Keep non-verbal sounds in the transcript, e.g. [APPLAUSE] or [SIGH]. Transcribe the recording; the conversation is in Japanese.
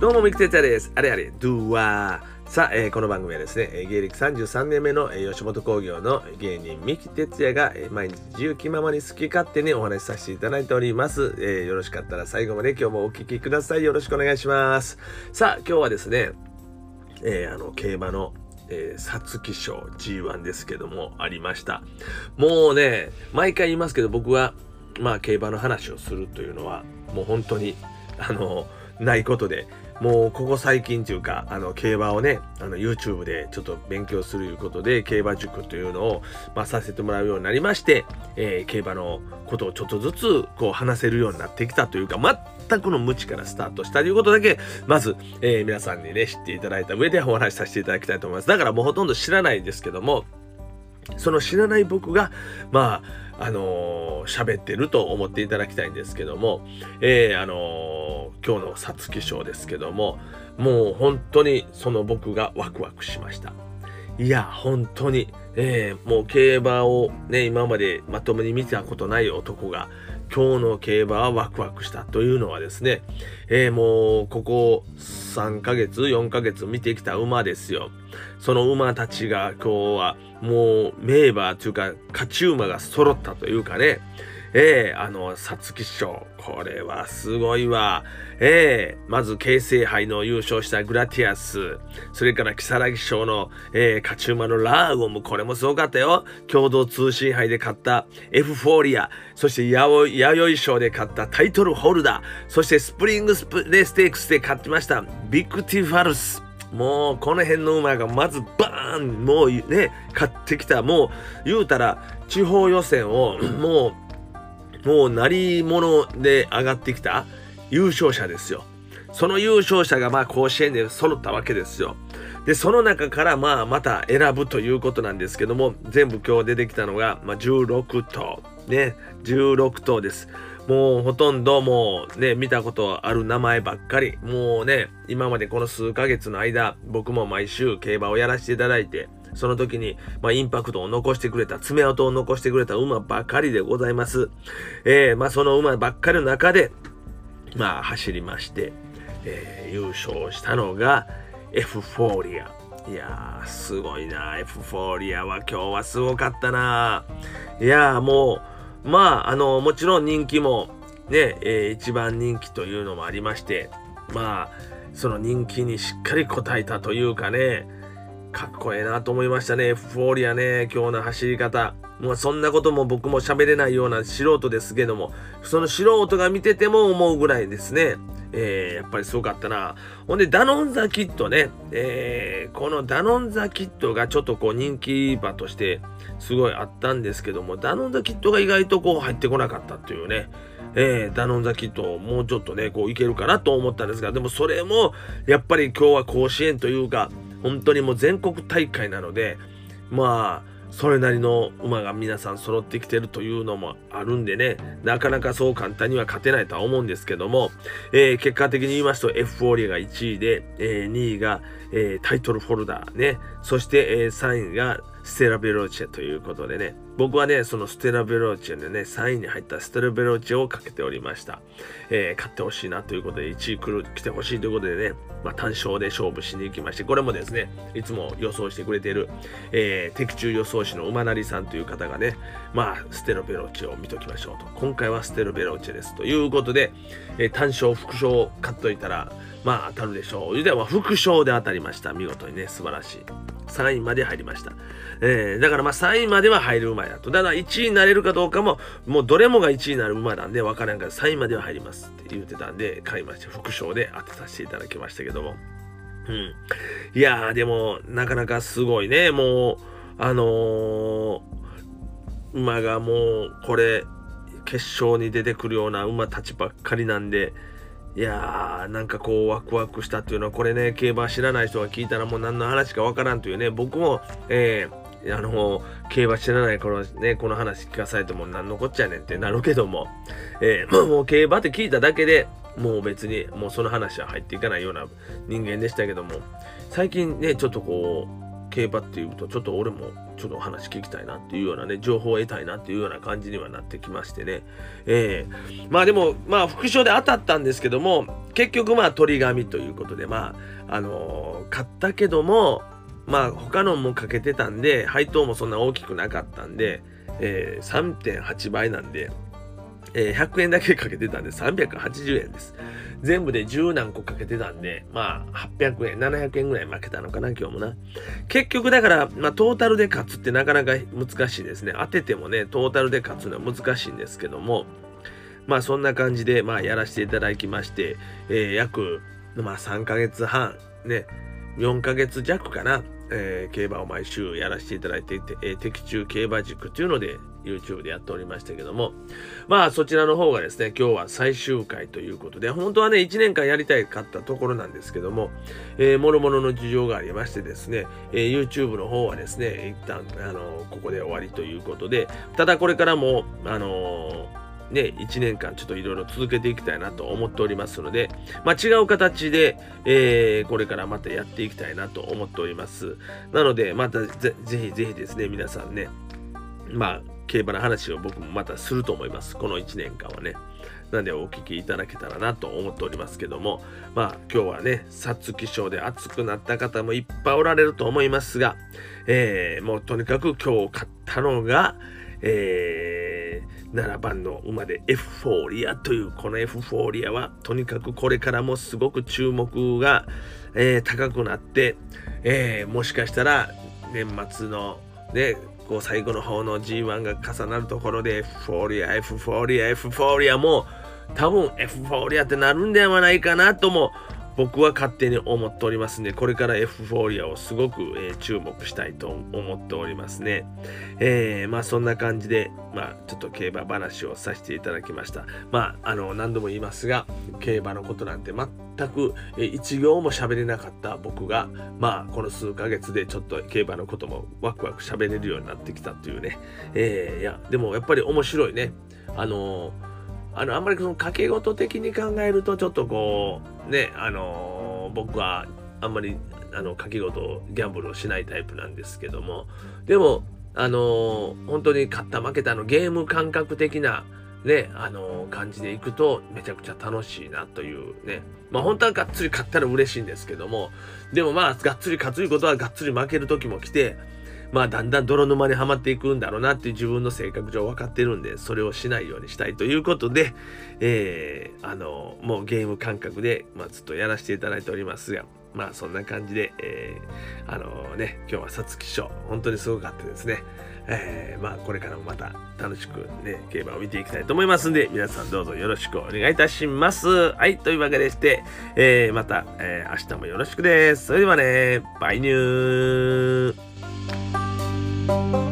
どうも、ミキテツヤです。あれあれ、ドゥワー。さあ、えーこの番組はですね、えー芸歴33年目の、えー吉本興業の芸人三木哲也が、えー毎日自由気ままに好き勝手にお話しさせていただいております。えーよろしかったら最後まで今日もお聞きください。よろしくお願いします。さあ、今日はですね、えーあの、競馬の、えー、皐月賞 G1 ですけども、ありました。もうね、毎回言いますけど、僕は、まあ、競馬の話をするというのは、もう本当に、あの、ないことで、もうここ最近というか、あの、競馬をね、あの、YouTube でちょっと勉強するいうことで、競馬塾というのを、まあ、させてもらうようになりまして、えー競馬のことをちょっとずつ、こう、話せるようになってきたというか、全くの無知からスタートしたということだけ、まず、えー皆さんにね、知っていただいた上で [LAUGHS] お話しさせていただきたいと思います。だからもうほとんど知らないですけども、その知らない僕が、まあ、あのー喋ってると思っていただきたいんですけども、えーあのー今日の皐月賞ですけども、もう本当にその僕がワクワクしました。いや、本当に、えーもう競馬をね、今までまともに見たことない男が、今日の競馬はワクワクしたというのはですね、えーもうここ3ヶ月、4ヶ月見てきた馬ですよ。その馬たちが今日はもう名馬というか勝ち馬が揃ったというかね、ええあの、皐月賞。これはすごいわ。ええまず、京成杯の優勝したグラティアス。それから、きさらぎ賞の、ええ勝ち馬のラーゴム。これもすごかったよ。共同通信杯で勝ったエフフォーリア。そして、やお弥生賞で勝ったタイトルホルダー。そして、スプリングスプレステークスで勝ってました。ビッグティファルス。もうこの辺の馬がまずバーンもうね買ってきたもう言うたら地方予選をもうもう鳴り物で上がってきた優勝者ですよ。その優勝者がまあ甲子園で揃ったわけですよ。でその中からまあまた選ぶということなんですけども全部今日出てきたのが、まあ、16頭。ね16頭です。もうほとんどもうね、見たことある名前ばっかり。もうね、今までこの数ヶ月の間、僕も毎週競馬をやらせていただいて、その時に、まあ、インパクトを残してくれた、爪痕を残してくれた馬ばかりでございます。えー、まあ、その馬ばっかりの中で、まあ、走りまして、えー優勝したのが、エフフォーリア。いやー、すごいな。エフフォーリアは今日はすごかったな。いやー、もう、まあ、あの、もちろん人気も、ね、えー一番人気というのもありまして、まあ、その人気にしっかり応えたというかね、かっこええなと思いましたね。エフフォーリアね、今日の走り方。もうそんなことも僕も喋れないような素人ですけども、その素人が見てても思うぐらいですね。えーやっぱりすごかったな。ほんで、ダノンザキットね。えーこのダノンザキットがちょっとこう人気馬としてすごいあったんですけども、ダノンザキットが意外とこう入ってこなかったっていうね。えーダノンザキットもうちょっとね、こういけるかなと思ったんですが、でもそれもやっぱり今日は甲子園というか、本当にもう全国大会なので、まあ、それなりの馬が皆さん揃ってきてるというのもあるんでね、なかなかそう簡単には勝てないとは思うんですけども、えー結果的に言いますと、エフフォーリアが1位で、えー2位が、えータイトルホルダーね、そして、えー3位がステラベローチェということでね、僕はね、そのステラベローチェでね、3位に入ったステラベローチェをかけておりました。えー勝ってほしいなということで、1位来る、来てほしいということでね、まあ、単勝で勝負しに行きまして、これもですね、いつも予想してくれている、えー的中予想士の馬なりさんという方がね、まあ、ステロベローチェを見ときましょうと。今回はステロベローチェです。ということで、えー単勝、副賞を買っといたら、まあ当たるでしょう。では副賞で当たりました。見事にね、素晴らしい。3位まで入りました。えーだからまあ3位までは入る馬やと。ただ1位になれるかどうかも、もうどれもが1位になる馬なんで分からんから3位までは入りますって言ってたんで、買いまして、副賞で当てさせていただきましたけども。うん。いやー、でも、なかなかすごいね。もう、あのー馬がもう、これ、決勝に出てくるような馬たちばっかりなんで、いやー、なんかこう、ワクワクしたっていうのは、これね、競馬知らない人が聞いたらもう何の話かわからんというね、僕も、えー、あの、競馬知らない頃ね、この話聞かされても何のこっちゃねんってなるけども、えー、もう競馬って聞いただけでもう別にもうその話は入っていかないような人間でしたけども、最近ね、ちょっとこう、競馬っていうとちょっと俺もちょっと話聞きたいなっていうようなね情報を得たいなっていうような感じにはなってきましてね。えー、まあでもまあ副賞で当たったんですけども結局まあ鳥紙ということでまああのー、買ったけどもまあ他のもかけてたんで配当もそんな大きくなかったんで、えー、3.8倍なんでえー、100円だけかけてたんで380円です。全部で10何個かけてたんで、まあ800円、700円ぐらい負けたのかな、今日もな。結局だから、まあトータルで勝つってなかなか難しいですね。当ててもね、トータルで勝つのは難しいんですけども、まあそんな感じで、まあやらせていただきまして、えー、約、まあ3ヶ月半、ね、4ヶ月弱かな、えー、競馬を毎週やらせていただいていて、えー、的中競馬塾というので YouTube でやっておりましたけども、まあそちらの方がですね、今日は最終回ということで、本当はね、1年間やりたいかったところなんですけども、えー、もろもろの事情がありましてですね、えー、YouTube の方はですね、一旦、あのここで終わりということで、ただこれからも、あのーね、1年間ちょっといろいろ続けていきたいなと思っておりますので、まあ、違う形で、えー、これからまたやっていきたいなと思っております。なので、またぜぜひぜひですね、皆さんね、まあ、競馬の話を僕もまたすると思います。この1年間はね。なんでお聞きいただけたらなと思っておりますけども、まあ今日はね、皐月賞で熱くなった方もいっぱいおられると思いますが、えー、もうとにかく今日買ったのが、えー、7番の馬でエフフォーリアというこのエフフォーリアはとにかくこれからもすごく注目が、えー、高くなって、えー、もしかしたら年末のでこう最後の方の G1 が重なるところでフフォーリアエフフォーリアエフフォーリアも多分エフフォーリアってなるんではないかなとも僕は勝手に思っておりますんで、これからエフフォーリアをすごく、えー、注目したいと思っておりますね。えー、まあそんな感じで、まあちょっと競馬話をさせていただきました。まああの何度も言いますが、競馬のことなんて全く、えー、一行も喋れなかった僕が、まあこの数ヶ月でちょっと競馬のこともワクワク喋れるようになってきたというね。えー、いや、でもやっぱり面白いね。あのあの、あんまりその掛け事的に考えると、ちょっとこう、ね、あの、僕はあんまり、あの、掛け事、ギャンブルをしないタイプなんですけども、でも、あの、本当に勝った負けたのゲーム感覚的な、ね、あの、感じでいくとめちゃくちゃ楽しいなというね。まあ本当はがっつり勝ったら嬉しいんですけども、でもまあがっつり勝つことはがっつり負ける時も来て、まあだんだん泥沼にはまっていくんだろうなっていう自分の性格上分かってるんで、それをしないようにしたいということで、えー、あの、もうゲーム感覚で、まあずっとやらせていただいておりますが、まあそんな感じで、えー、あのね、今日は皐月賞、本当にすごかったですね。えー、まあこれからもまた楽しくね、競馬を見ていきたいと思いますんで、皆さんどうぞよろしくお願いいたします。はい、というわけでして、えー、また、えー、明日もよろしくです。それではね、バイニュー Thank you.